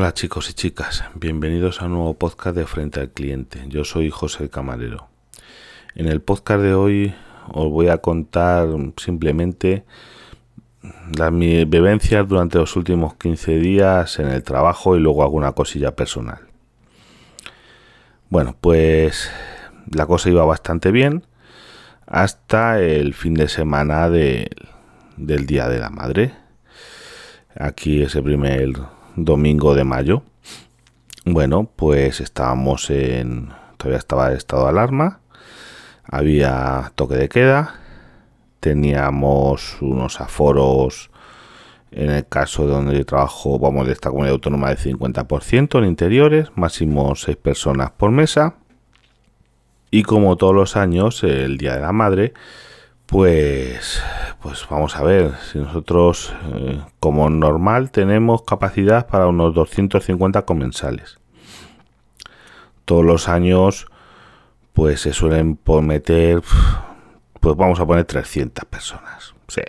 Hola chicos y chicas, bienvenidos a un nuevo podcast de Frente al Cliente. Yo soy José Camarero. En el podcast de hoy os voy a contar simplemente las mis vivencias durante los últimos 15 días en el trabajo y luego alguna cosilla personal. Bueno, pues la cosa iba bastante bien hasta el fin de semana del Día de la Madre. Aquí ese primer domingo de mayo. Bueno, pues estábamos en... Todavía estaba el estado de alarma. Había toque de queda. Teníamos unos aforos, en el caso de donde yo trabajo, vamos, de esta comunidad autónoma de 50% en interiores, máximo 6 personas por mesa. Y como todos los años, el Día de la Madre, pues, pues vamos a ver, si nosotros eh, como normal tenemos capacidad para unos 250 comensales. Todos los años pues se suelen meter, pues vamos a poner 300 personas. Sí,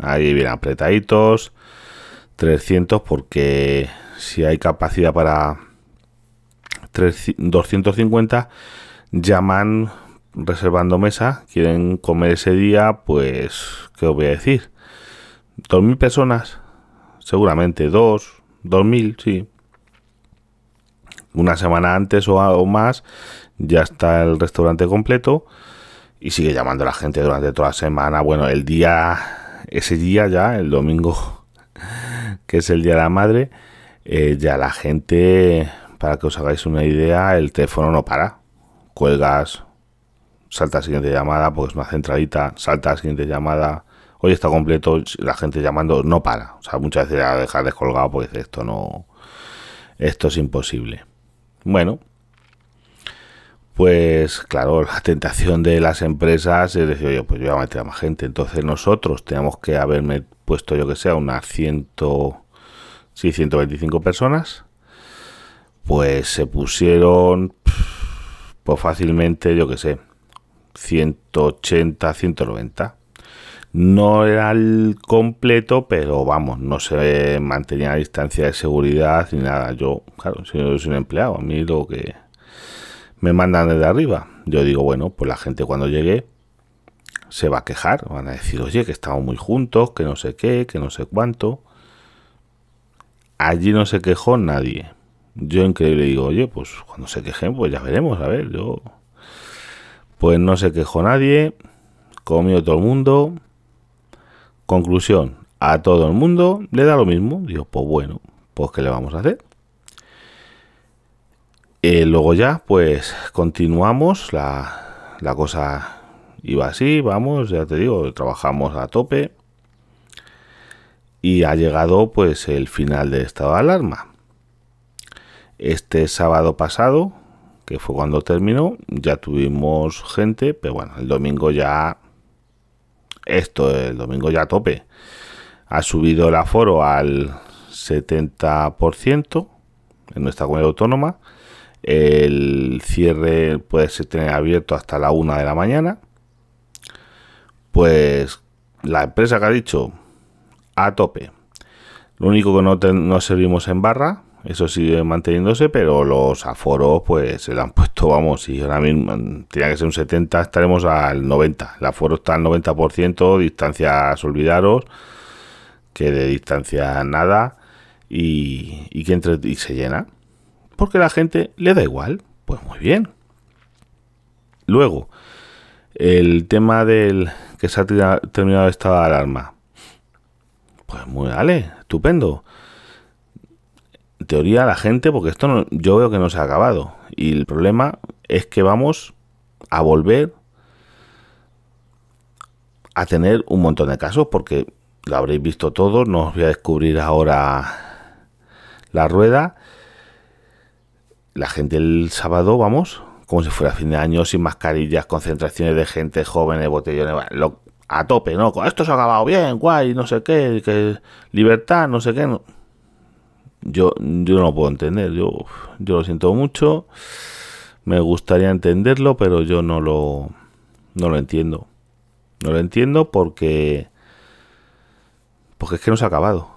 ahí bien apretaditos, 300 porque si hay capacidad para 250 llaman reservando mesa, quieren comer ese día, pues, ¿qué os voy a decir? ¿Dos mil personas? Seguramente, dos, dos mil, sí. Una semana antes o, más ya está el restaurante completo y sigue llamando la gente durante toda la semana. Bueno, el día, ese día ya, el domingo, que es el Día de la Madre, eh, ya la gente, para que os hagáis una idea, el teléfono no para. Cuelgas, salta a la siguiente llamada, porque es una centralita, salta a la siguiente llamada, hoy está completo, la gente llamando no para. O sea, muchas veces ya dejar descolgado porque esto no, esto es imposible. Bueno, pues claro, la tentación de las empresas es decir, oye, pues yo voy a meter a más gente. Entonces nosotros teníamos que haberme puesto, yo que sé, unas 100, sí, 125 personas. Pues se pusieron, pues fácilmente, yo que sé, 180, 190. No era el completo, pero vamos, no se mantenía la distancia de seguridad ni nada. Yo, claro, si no soy un empleado, a mí lo que me mandan desde arriba. Yo digo, bueno, pues la gente cuando llegue se va a quejar, van a decir, oye, que estamos muy juntos, que no sé qué, que no sé cuánto. Allí no se quejó nadie. Yo increíble digo, oye, pues cuando se quejen, pues ya veremos, a ver, yo pues no se quejó nadie, comió todo el mundo. Conclusión, a todo el mundo le da lo mismo. Digo, pues bueno, pues ¿qué le vamos a hacer? Eh, luego ya, pues continuamos, la, la cosa iba así, vamos, ya te digo, trabajamos a tope. Y ha llegado pues el final del estado de alarma. Este sábado pasado, que fue cuando terminó, ya tuvimos gente, pero bueno, el domingo ya, esto, el domingo ya a tope. Ha subido el aforo al 70% en nuestra comunidad autónoma. El cierre puede ser tener abierto hasta la 1 de la mañana. Pues la empresa que ha dicho a tope. Lo único que no, no servimos en barra, eso sigue manteniéndose, pero los aforos pues se le han puesto, vamos, y ahora mismo tenía que ser un 70, estaremos al 90. El aforo está al 90%, distancias olvidaros, que de distancia nada, y, y que entre y se llena. Porque la gente le da igual. Pues muy bien. Luego, el tema del que se ha terminado esta alarma. Pues muy, vale, estupendo teoría la gente, porque esto no, yo veo que no se ha acabado. Y el problema es que vamos a volver a tener un montón de casos, porque lo habréis visto todos, no os voy a descubrir ahora la rueda. La gente el sábado, vamos, como si fuera fin de año, sin mascarillas, concentraciones de gente, jóvenes, botellones, a tope, ¿no? Esto se ha acabado bien, guay, no sé qué, que libertad, no sé qué. No yo, yo no lo puedo entender. Yo, yo lo siento mucho. Me gustaría entenderlo, pero yo no lo, no lo entiendo. No lo entiendo porque, porque es que no se ha acabado.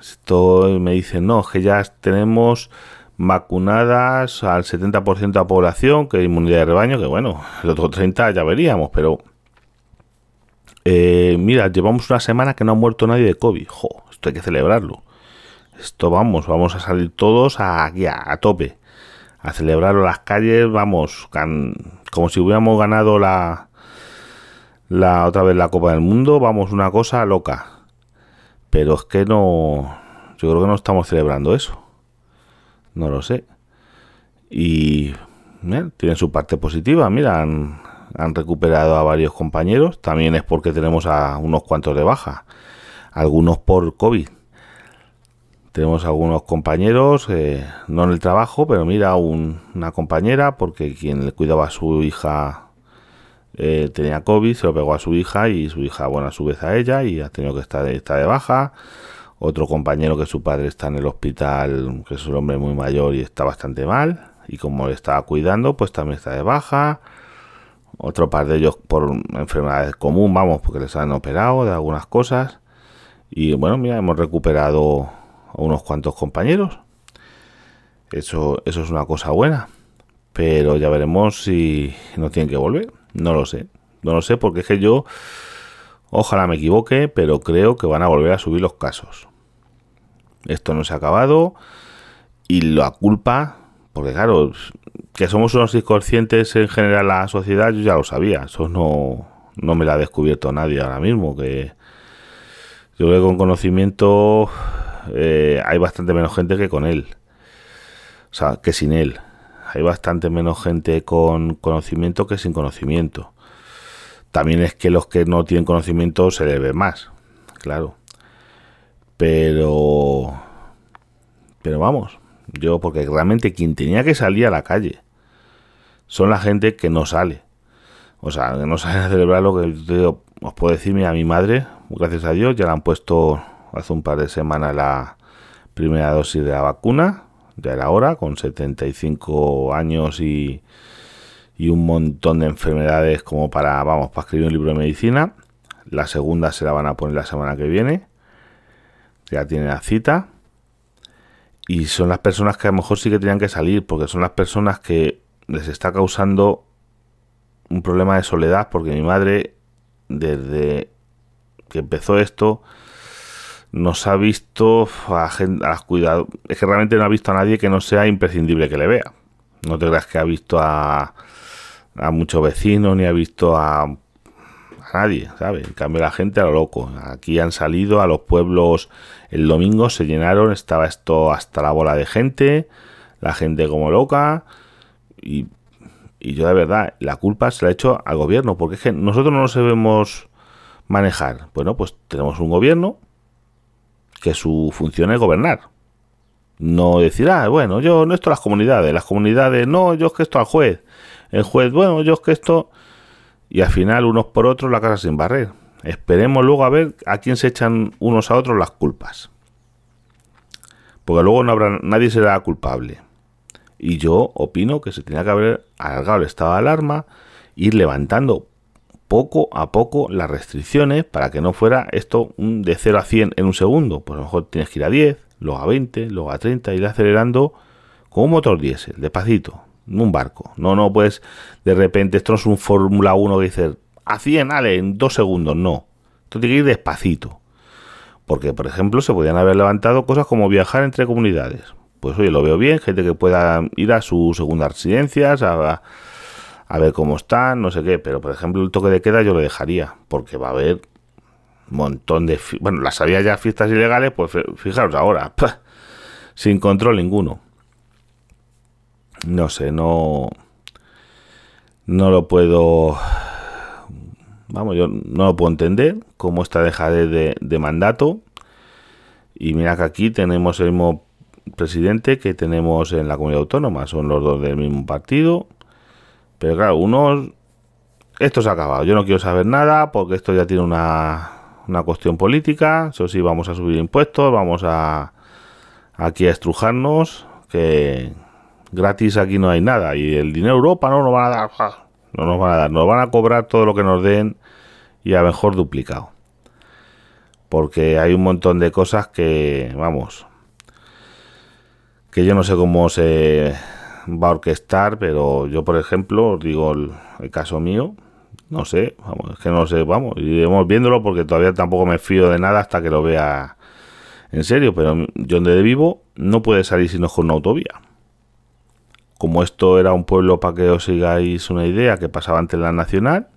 Esto me dicen, no, que ya tenemos vacunadas al 70% de la población, que inmunidad de rebaño, que bueno, el otro 30 ya veríamos, pero eh, mira, llevamos una semana que no ha muerto nadie de COVID. Jo, esto hay que celebrarlo. Esto vamos, vamos a salir todos a, a, a tope. A celebrarlo en las calles, vamos, como si hubiéramos ganado la, la otra vez la Copa del Mundo, vamos, una cosa loca. Pero es que no, yo creo que no estamos celebrando eso. No lo sé. Y eh, tiene su parte positiva. Mira, han, recuperado a varios compañeros. También es porque tenemos a unos cuantos de baja. Algunos por COVID. Tenemos algunos compañeros, eh, no en el trabajo, pero mira, una compañera, porque quien le cuidaba a su hija eh, tenía COVID, se lo pegó a su hija y su hija, bueno, a su vez a ella y ha tenido que estar, estar de baja otro compañero que su padre está en el hospital, que es un hombre muy mayor y está bastante mal, y como le estaba cuidando, pues también está de baja. Otro par de ellos por enfermedades común, vamos, porque les han operado de algunas cosas. Y bueno, mira, hemos recuperado unos cuantos compañeros. Eso, eso es una cosa buena. Pero ya veremos si no tienen que volver. No lo sé. No lo sé porque es que yo, ojalá me equivoque, pero creo que van a volver a subir los casos esto no se ha acabado y la culpa, porque claro, que somos unos inconscientes en general la sociedad, yo ya lo sabía, eso no, no me lo ha descubierto nadie ahora mismo, que yo creo que con conocimiento eh, hay bastante menos gente que con él, o sea, que sin él. Hay bastante menos gente con conocimiento que sin conocimiento. También es que los que no tienen conocimiento se les ve más, claro. Pero. Pero vamos, yo, porque realmente quien tenía que salir a la calle son la gente que no sale. O sea, que no sale a celebrar lo que os puedo decir, a mi madre, gracias a Dios, ya le han puesto hace un par de semanas la primera dosis de la vacuna, ya era hora, con 75 años y, y un montón de enfermedades como para, vamos, para escribir un libro de medicina. La segunda se la van a poner la semana que viene ya tienen la cita. Y son las personas que a lo mejor sí que tenían que salir, porque son las personas que les está causando un problema de soledad, porque mi madre, desde que empezó esto, nos ha visto a, las cuidados. Es que realmente no ha visto a nadie que no sea imprescindible que le vea. No te creas que ha visto a, a muchos vecinos, ni ha visto a nadie, ¿sabes? En cambio la gente a lo loco. Aquí han salido a los pueblos el domingo, se llenaron, estaba esto hasta la bola de gente, la gente como loca y, y yo de verdad, la culpa se la he hecho al gobierno, porque es que nosotros no nos sabemos manejar. Bueno, pues tenemos un gobierno que su función es gobernar. No decir, ah, bueno, yo no esto a las comunidades, las comunidades, no, yo es que esto al juez, el juez, bueno, yo es que esto y al final unos por otros la casa sin barrer. Esperemos luego a ver a quién se echan unos a otros las culpas. Porque luego no habrá nadie será culpable. Y yo opino que se tenía que haber alargado el estado de alarma, ir levantando poco a poco las restricciones para que no fuera esto de 0 a 100 en un segundo. Pues a lo mejor tienes que ir a 10, luego a 20, luego a 30, ir acelerando con un motor diésel, despacito, un barco. No, no puedes de repente, esto no es un Fórmula 1 que dice a 100, ale, en dos segundos. No, esto tiene que ir despacito. Porque, por ejemplo, se podían haber levantado cosas como viajar entre comunidades. Pues oye, lo veo bien, gente que pueda ir a sus segundas residencias, a, a ver cómo están, no sé qué. Pero, por ejemplo, el toque de queda yo lo dejaría, porque va a haber un montón de... Bueno, las había ya fiestas ilegales, pues fijaros ahora, sin control ninguno no sé, no, no lo puedo, vamos, yo no lo puedo entender, cómo está dejadez de, de mandato. Y mira que aquí tenemos el mismo presidente que tenemos en la comunidad autónoma, son los dos del mismo partido. Pero claro, unos, esto se ha acabado, yo no quiero saber nada porque esto ya tiene una, una cuestión política, eso sí, vamos a subir impuestos, vamos a aquí a estrujarnos, que, gratis aquí no hay nada. Y el dinero Europa no nos van a dar. No nos van a dar. Nos van a cobrar todo lo que nos den y a mejor duplicado. porque hay un montón de cosas que, vamos, que yo no sé cómo se va a orquestar, pero yo, por ejemplo, os digo el, caso mío, no sé, vamos, es que no sé, vamos, iremos viéndolo porque todavía tampoco me fío de nada hasta que lo vea en serio, pero yo donde vivo no puede salir sino con una autovía. Como esto era un pueblo, para que os sigáis una idea, que pasaba antes la nacional,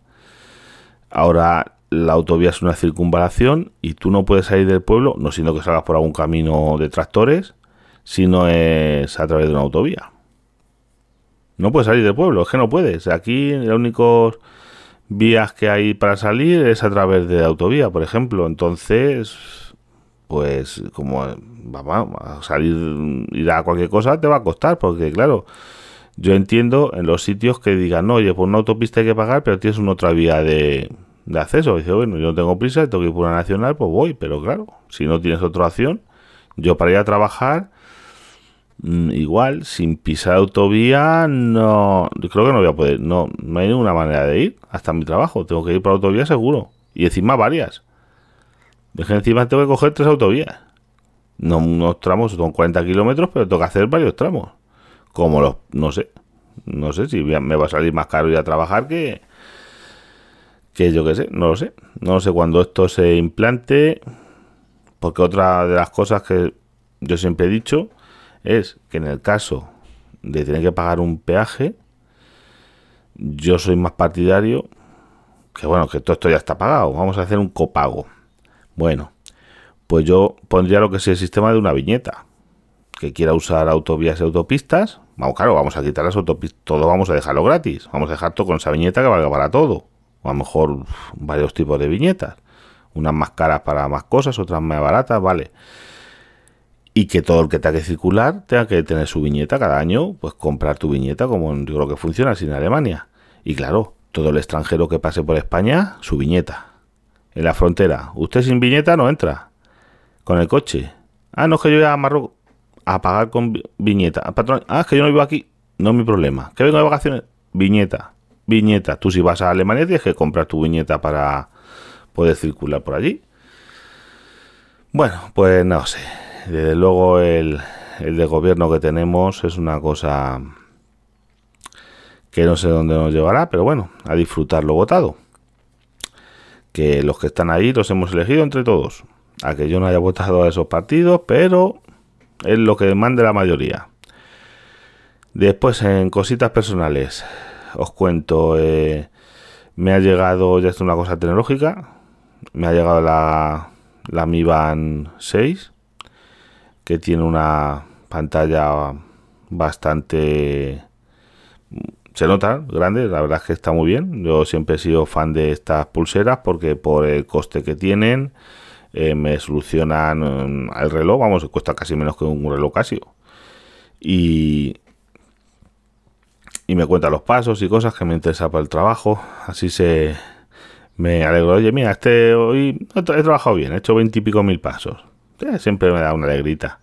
ahora la autovía es una circunvalación y tú no puedes salir del pueblo, no siendo que salgas por algún camino de tractores, si no es a través de una autovía. No puedes salir del pueblo, es que no puedes. Aquí los únicos vías que hay para salir es a través de autovía, por ejemplo. Entonces, pues como vamos a salir, ir a cualquier cosa te va a costar, porque claro, yo entiendo en los sitios que digan, no, oye, por una autopista hay que pagar, pero tienes una otra vía de, de acceso. Dice, bueno, yo no tengo prisa, tengo que ir por una nacional, pues voy, pero claro, si no tienes otra opción, yo para ir a trabajar igual, sin pisar autovía, no. Creo que no voy a poder. No, no hay ninguna manera de ir hasta mi trabajo. Tengo que ir por autovía seguro. Y encima varias. Es que encima tengo que coger tres autovías. No unos tramos, son 40 kilómetros, pero tengo que hacer varios tramos. Como los. No sé. No sé si me va a salir más caro ir a trabajar que. Que yo qué sé, no lo sé. No sé cuándo esto se implante. Porque otra de las cosas que yo siempre he dicho es que en el caso de tener que pagar un peaje, yo soy más partidario que bueno, que todo esto ya está pagado, vamos a hacer un copago. Bueno, pues yo pondría lo que es el sistema de una viñeta. Que quiera usar autovías y autopistas, vamos, claro, vamos a quitar las autopistas, todo vamos a dejarlo gratis, vamos a dejar todo con esa viñeta que valga para todo. O a lo mejor varios tipos de viñetas. Unas más caras para más cosas, otras más baratas, vale y que todo el que tenga que circular tenga que tener su viñeta cada año, pues comprar tu viñeta como yo creo que funciona así en Alemania. Y claro, todo el extranjero que pase por España, su viñeta. En la frontera, usted sin viñeta no entra. Con el coche. Ah, no es que yo voy a Marruecos a pagar con viñeta. Ah, patrón, ah, es que yo no vivo aquí. No es mi problema. ¿Que vengo de vacaciones? Viñeta. Viñeta. Tú si vas a Alemania tienes que comprar tu viñeta para poder circular por allí. Bueno, pues no sé desde luego el, el de gobierno que tenemos es una cosa que no sé dónde nos llevará, pero bueno, a disfrutar lo votado. Que los que están ahí los hemos elegido entre todos. A que yo no haya votado a esos partidos, pero es lo que demande la mayoría. Después, en cositas personales, os cuento, eh, me ha llegado, ya es una cosa tecnológica, me ha llegado la, la Mi Band 6, tiene una pantalla bastante se nota grande, la verdad es que está muy bien. Yo siempre he sido fan de estas pulseras porque por el coste que tienen eh, me solucionan mm, el reloj, vamos, cuesta casi menos que un reloj Casio. Y, y me cuenta los pasos y cosas que me interesa para el trabajo. Así se me alegro. Oye, mira, este hoy he trabajado bien, he hecho veintipico mil pasos. Eh, siempre me da una alegrita.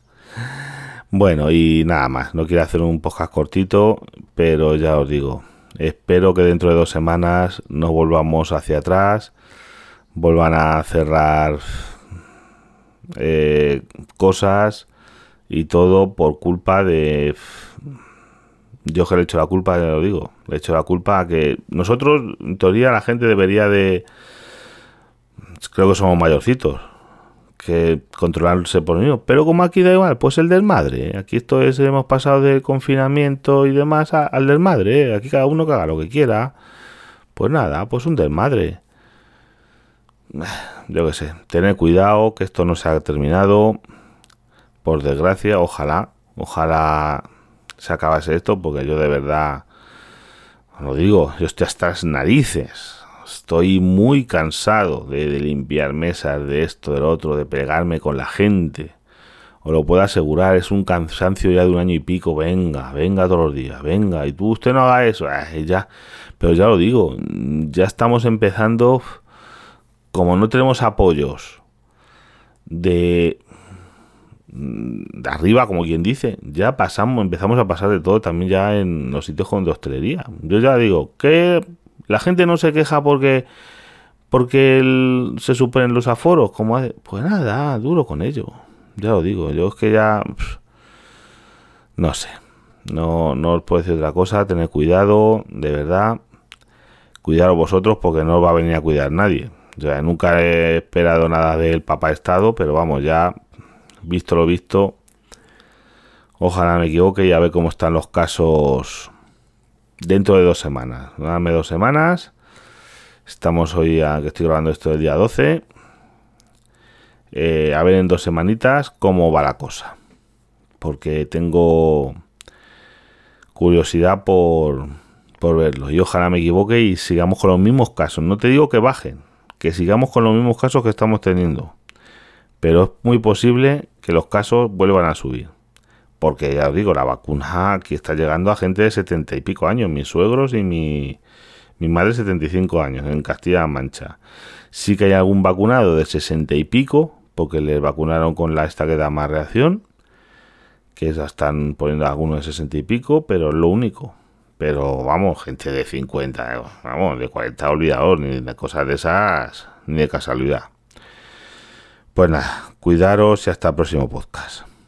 Bueno, y nada más. No quiero hacer un podcast cortito, pero ya os digo, espero que dentro de dos semanas no volvamos hacia atrás, vuelvan a cerrar eh, cosas y todo por culpa de... Yo que le he hecho la culpa, ya lo digo, le he hecho la culpa a que nosotros, en teoría, la gente debería de... Creo que somos mayorcitos, que controlarse por mí. Pero como aquí da igual, pues el desmadre. ¿eh? Aquí esto es, hemos pasado del confinamiento y demás al desmadre. ¿eh? Aquí cada uno que haga lo que quiera. Pues nada, pues un desmadre. Yo qué sé, tener cuidado que esto no se ha terminado. Por desgracia, ojalá, ojalá se acabase esto, porque yo de verdad, lo digo, yo estoy hasta las narices Estoy muy cansado de, limpiar mesas, de esto, del otro, de pegarme con la gente. Os lo puedo asegurar, es un cansancio ya de un año y pico. Venga, venga todos los días, venga. Y tú, usted no haga eso. ya. Pero ya lo digo, ya estamos empezando. Como no tenemos apoyos de, de arriba, como quien dice, ya pasamos, empezamos a pasar de todo también ya en los sitios con de hostelería. Yo ya digo, que la gente no se queja porque porque se suponen los aforos, como pues nada, duro con ello. Ya lo digo, yo es que ya no sé. No, no os puedo decir otra cosa, tener cuidado, de verdad. Cuidaros vosotros porque no os va a venir a cuidar nadie. O nunca he esperado nada del papá Estado, pero vamos, ya visto lo visto, ojalá me equivoque y a ver cómo están los casos dentro de dos semanas. Dame dos semanas. Estamos hoy, a, que estoy grabando esto el día 12. Eh, a ver en dos semanitas cómo va la cosa. Porque tengo curiosidad por, por verlo. Y ojalá me equivoque y sigamos con los mismos casos. No te digo que bajen, que sigamos con los mismos casos que estamos teniendo. Pero es muy posible que los casos vuelvan a subir. Porque ya os digo, la vacuna aquí está llegando a gente de setenta y pico años, mis suegros y mi, mi madre 75 años en Castilla-La Mancha. Sí que hay algún vacunado de 60 y pico, porque le vacunaron con la esta que da más reacción, que ya están poniendo algunos de 60 y pico, pero es lo único. Pero vamos, gente de 50, vamos, de 40 olvidados, ni de cosas de esas, ni de casualidad. Pues nada, cuidaros y hasta el próximo podcast.